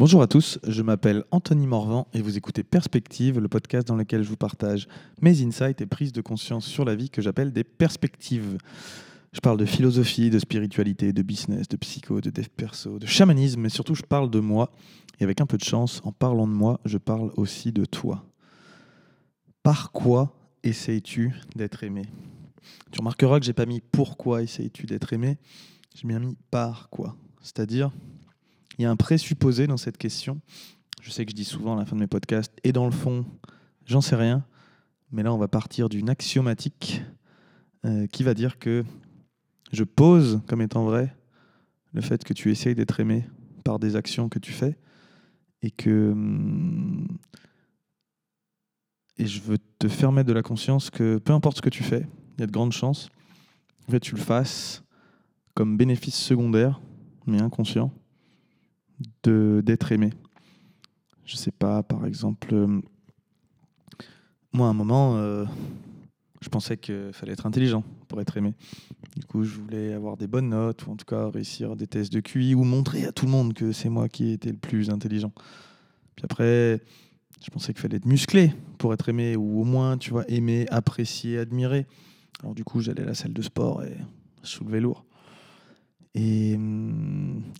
Bonjour à tous, je m'appelle Anthony Morvan et vous écoutez Perspective, le podcast dans lequel je vous partage mes insights et prises de conscience sur la vie que j'appelle des perspectives. Je parle de philosophie, de spiritualité, de business, de psycho, de dev perso, de chamanisme, mais surtout je parle de moi. Et avec un peu de chance, en parlant de moi, je parle aussi de toi. Par quoi essayes-tu d'être aimé? Tu remarqueras que j'ai pas mis pourquoi essayes-tu d'être aimé, j'ai bien mis par quoi. C'est-à-dire, il y a un présupposé dans cette question. Je sais que je dis souvent à la fin de mes podcasts, et dans le fond, j'en sais rien. Mais là, on va partir d'une axiomatique euh, qui va dire que je pose comme étant vrai le fait que tu essayes d'être aimé par des actions que tu fais et que hum, et je veux te faire mettre de la conscience que peu importe ce que tu fais, il y a de grandes chances fait tu le fasses comme bénéfice secondaire mais inconscient d'être aimé. Je sais pas, par exemple, euh, moi à un moment, euh, je pensais qu'il fallait être intelligent pour être aimé. Du coup, je voulais avoir des bonnes notes, ou en tout cas réussir des tests de QI, ou montrer à tout le monde que c'est moi qui étais le plus intelligent. Puis après, je pensais qu'il fallait être musclé pour être aimé, ou au moins, tu vois, aimer, apprécier, admirer. Alors du coup, j'allais à la salle de sport et je soulevais lourd. Et,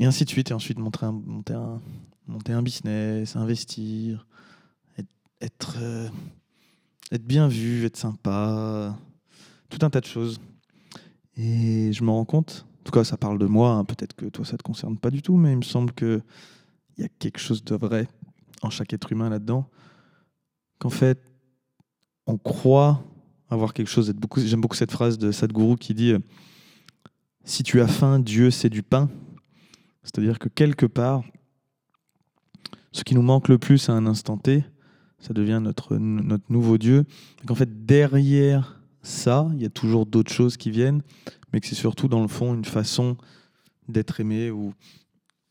ainsi de suite. Et ensuite, monter un, monter un, monter un business, investir, être, euh, être bien vu, être sympa, tout un tas de choses. Et je me rends compte, en tout cas, ça parle de moi, hein, peut-être que toi, ça ne te concerne pas du tout, mais il me semble qu'il y a quelque chose de vrai en chaque être humain là-dedans. Qu'en fait, on croit avoir quelque chose. J'aime beaucoup cette phrase de Sadhguru qui dit si tu as faim, Dieu c'est du pain. C'est-à-dire que quelque part, ce qui nous manque le plus à un instant T, ça devient notre, nouveau Dieu. En fait, derrière ça, il y a toujours d'autres choses qui viennent, mais que c'est surtout dans le fond une façon d'être aimé ou,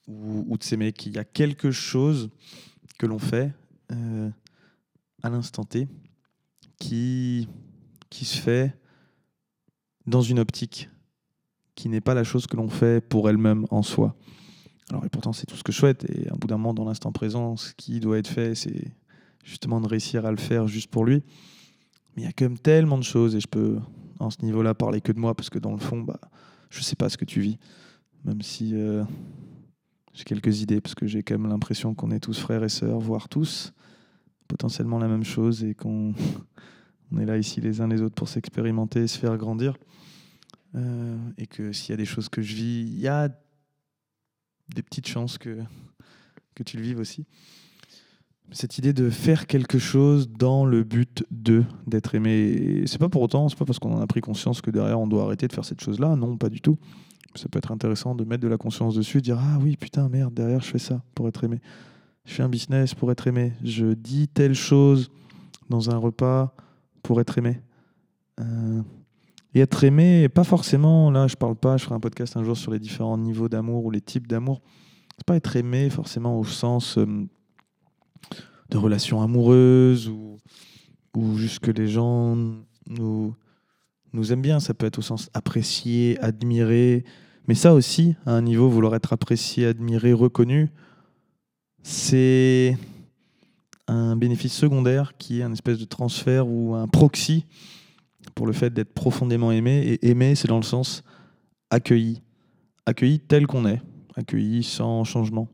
ou, de s'aimer, qu'il y a quelque chose que l'on fait euh, à l'instant T qui, qui se fait dans une optique qui n'est pas la chose que l'on fait pour elle-même en soi. Alors, et pourtant, c'est tout ce que je souhaite. Et un bout d'un moment, dans l'instant présent, ce qui doit être fait, c'est justement de réussir à le faire juste pour lui. Mais il y a quand même tellement de choses, et je peux, en ce niveau-là, parler que de moi, parce que dans le fond, bah, je ne sais pas ce que tu vis. Même si euh, j'ai quelques idées, parce que j'ai quand même l'impression qu'on est tous frères et sœurs, voire tous potentiellement la même chose, et qu'on on est là ici les uns les autres pour s'expérimenter et se faire grandir. Euh, et que s'il y a des choses que je vis, il y a des petites chances que, que tu le vives aussi. Cette idée de faire quelque chose dans le but de d'être aimé, c'est pas pour autant, c'est pas parce qu'on en a pris conscience que derrière on doit arrêter de faire cette chose-là, non, pas du tout. Ça peut être intéressant de mettre de la conscience dessus, de dire ah oui putain merde derrière je fais ça pour être aimé, je fais un business pour être aimé, je dis telle chose dans un repas pour être aimé. Euh, et être aimé, pas forcément, là je parle pas, je ferai un podcast un jour sur les différents niveaux d'amour ou les types d'amour. C'est pas être aimé forcément au sens euh, de relations amoureuses ou, ou juste que les gens nous, nous aiment bien. Ça peut être au sens apprécié, admiré. Mais ça aussi, à un niveau, vouloir être apprécié, admiré, reconnu, c'est un bénéfice secondaire qui est un espèce de transfert ou un proxy pour le fait d'être profondément aimé. Et aimé, c'est dans le sens accueilli. Accueilli tel qu'on est. Accueilli sans changement.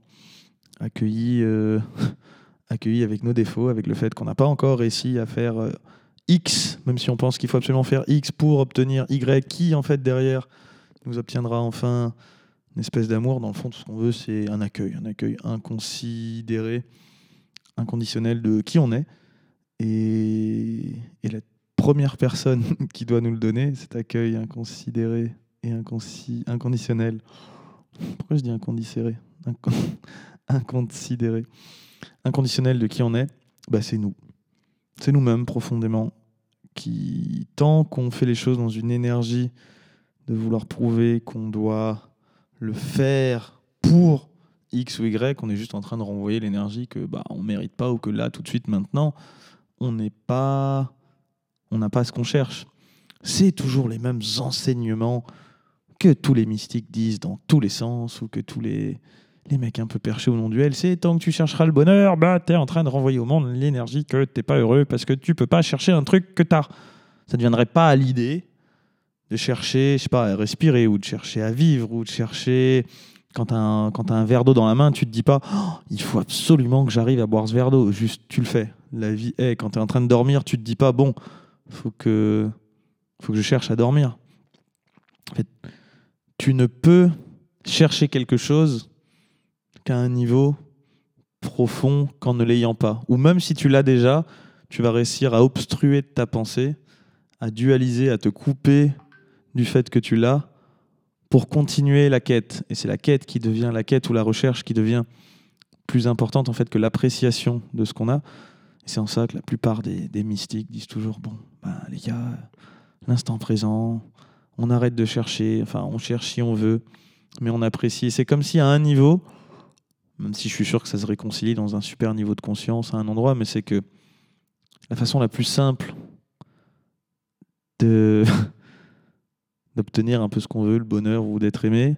Accueilli, euh, accueilli avec nos défauts, avec le fait qu'on n'a pas encore réussi à faire euh, X, même si on pense qu'il faut absolument faire X pour obtenir Y, qui en fait derrière nous obtiendra enfin une espèce d'amour. Dans le fond, tout ce qu'on veut, c'est un accueil, un accueil inconsidéré, inconditionnel de qui on est. Et, et la première personne qui doit nous le donner, cet accueil inconsidéré et inconditionnel. Pourquoi je dis Inconsidéré. Inconditionnel de qui on est, bah c'est nous. C'est nous-mêmes profondément qui, tant qu'on fait les choses dans une énergie de vouloir prouver qu'on doit le faire pour X ou Y, on est juste en train de renvoyer l'énergie que bah on mérite pas ou que là tout de suite maintenant on n'est pas on n'a pas ce qu'on cherche. C'est toujours les mêmes enseignements que tous les mystiques disent dans tous les sens ou que tous les les mecs un peu perchés au nom du LC, tant que tu chercheras le bonheur, bah, tu es en train de renvoyer au monde l'énergie que t'es pas heureux parce que tu peux pas chercher un truc que tu as. Ça ne viendrait pas à l'idée de chercher, je sais pas, à respirer ou de chercher à vivre ou de chercher. Quand tu as, un verre d'eau dans la main, tu te dis pas oh, il faut absolument que j'arrive à boire ce verre d'eau. Juste, tu le fais. La vie est. Quand tu es en train de dormir, tu te dis pas bon, faut que, faut que je cherche à dormir. En fait, tu ne peux chercher quelque chose qu'à un niveau profond qu'en ne l'ayant pas. Ou même si tu l'as déjà, tu vas réussir à obstruer ta pensée, à dualiser, à te couper du fait que tu l'as pour continuer la quête. Et c'est la quête qui devient la quête ou la recherche qui devient plus importante en fait que l'appréciation de ce qu'on a. C'est en ça que la plupart des, mystiques disent toujours bon, ben, les gars, l'instant présent, on arrête de chercher, enfin on cherche si on veut, mais on apprécie. C'est comme si à un niveau, même si je suis sûr que ça se réconcilie dans un super niveau de conscience à un endroit, mais c'est que la façon la plus simple de d'obtenir un peu ce qu'on veut, le bonheur ou d'être aimé,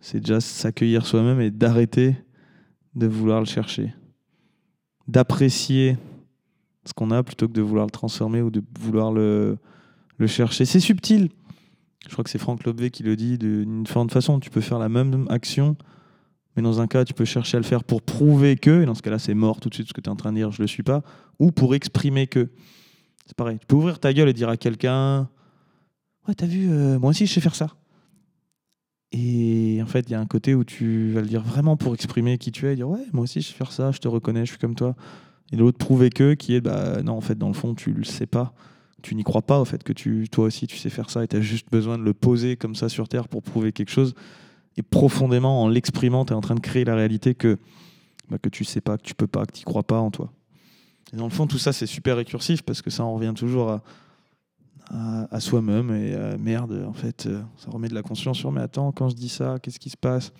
c'est déjà s'accueillir soi-même et d'arrêter de vouloir le chercher. D'apprécier ce qu'on a plutôt que de vouloir le transformer ou de vouloir le, le chercher. C'est subtil. Je crois que c'est Franck Lobvé qui le dit d'une différente façon. Tu peux faire la même action, mais dans un cas, tu peux chercher à le faire pour prouver que, et dans ce cas-là, c'est mort tout de suite ce que tu es en train de dire, je le suis pas, ou pour exprimer que. C'est pareil. Tu peux ouvrir ta gueule et dire à quelqu'un Ouais, t'as vu, euh, moi aussi, je sais faire ça. Et en fait, il y a un côté où tu vas le dire vraiment pour exprimer qui tu es, et dire Ouais, moi aussi, je sais faire ça, je te reconnais, je suis comme toi. Et l'autre, prouver que, qui est Bah non, en fait, dans le fond, tu le sais pas tu n'y crois pas au fait que tu, toi aussi tu sais faire ça et tu as juste besoin de le poser comme ça sur Terre pour prouver quelque chose. Et profondément, en l'exprimant, tu es en train de créer la réalité que, bah, que tu sais pas, que tu peux pas, que tu crois pas en toi. Et dans le fond, tout ça, c'est super récursif parce que ça en revient toujours à, à, soi-même et à, merde, en fait, euh, ça remet de la conscience sur mais attends, quand je dis ça, qu'est-ce qui se passe?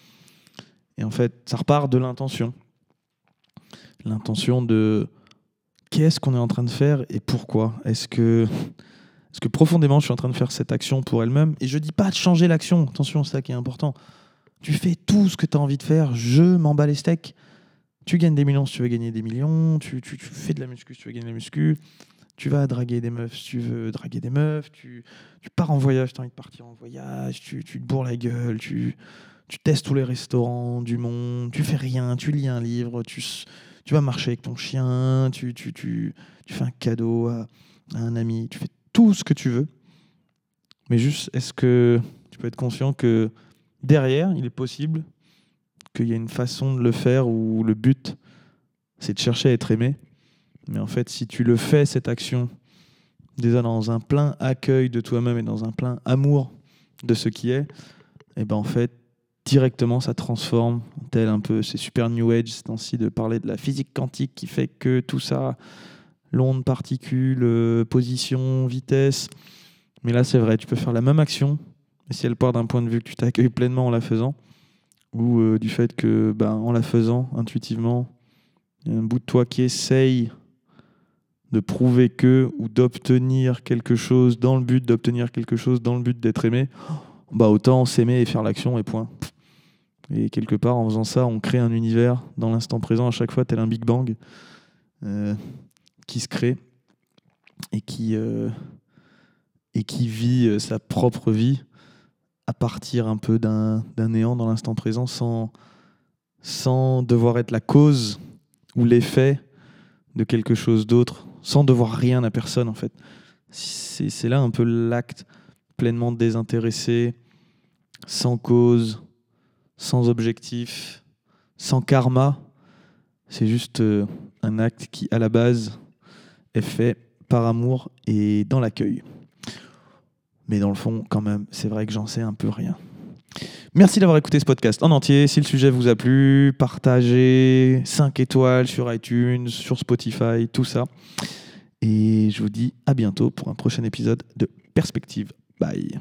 Et en fait, ça repart de l'intention. L'intention de qu'est-ce qu'on est en train de faire et pourquoi Est-ce que, est que profondément je suis en train de faire cette action pour elle-même Et je dis pas de changer l'action, attention, c'est ça qui est important. Tu fais tout ce que tu as envie de faire, je m'en bats les steaks. Tu gagnes des millions si tu veux gagner des millions, tu, tu, tu fais de la muscu si tu veux gagner de la muscu, tu vas draguer des meufs si tu veux draguer des meufs, tu, tu pars en voyage, tu as envie de partir en voyage, tu, tu te bourres la gueule, tu, tu testes tous les restaurants du monde, tu fais rien, tu lis un livre, tu, tu vas marcher avec ton chien, tu, tu, tu, tu fais un cadeau à, un ami, tu fais tout ce que tu veux. Mais juste, est-ce que tu peux être conscient que derrière, il est possible qu'il y ait une façon de le faire où le but, c'est de chercher à être aimé? Mais en fait, si tu le fais, cette action, déjà dans un plein accueil de toi-même et dans un plein amour de ce qui est, et eh ben en fait, directement ça transforme, tel un peu, c'est super New Age, c'est ainsi de parler de la physique quantique qui fait que tout ça, l'onde, particule, euh, position, vitesse. Mais là, c'est vrai, tu peux faire la même action, mais si elle part d'un point de vue que tu t'accueilles pleinement en la faisant, ou euh, du fait que, ben, en la faisant, intuitivement, y a un bout de toi qui essaye de prouver que, ou d'obtenir quelque chose dans le but d'obtenir quelque chose, dans le but d'être aimé, bah autant s'aimer et faire l'action et point. Et quelque part, en faisant ça, on crée un univers dans l'instant présent à chaque fois, tel un Big Bang, euh, qui se crée et qui, euh, et qui vit euh, sa propre vie à partir un peu d'un néant dans l'instant présent sans, sans devoir être la cause ou l'effet de quelque chose d'autre, sans devoir rien à personne en fait. C'est là un peu l'acte pleinement désintéressé, sans cause, sans objectif, sans karma. C'est juste euh, un acte qui, à la base, est fait par amour et dans l'accueil. Mais dans le fond, quand même, c'est vrai que j'en sais un peu rien. Merci d'avoir écouté ce podcast en entier. Si le sujet vous a plu, partagez 5 étoiles sur iTunes, sur Spotify, tout ça. Et je vous dis à bientôt pour un prochain épisode de Perspective. Bye.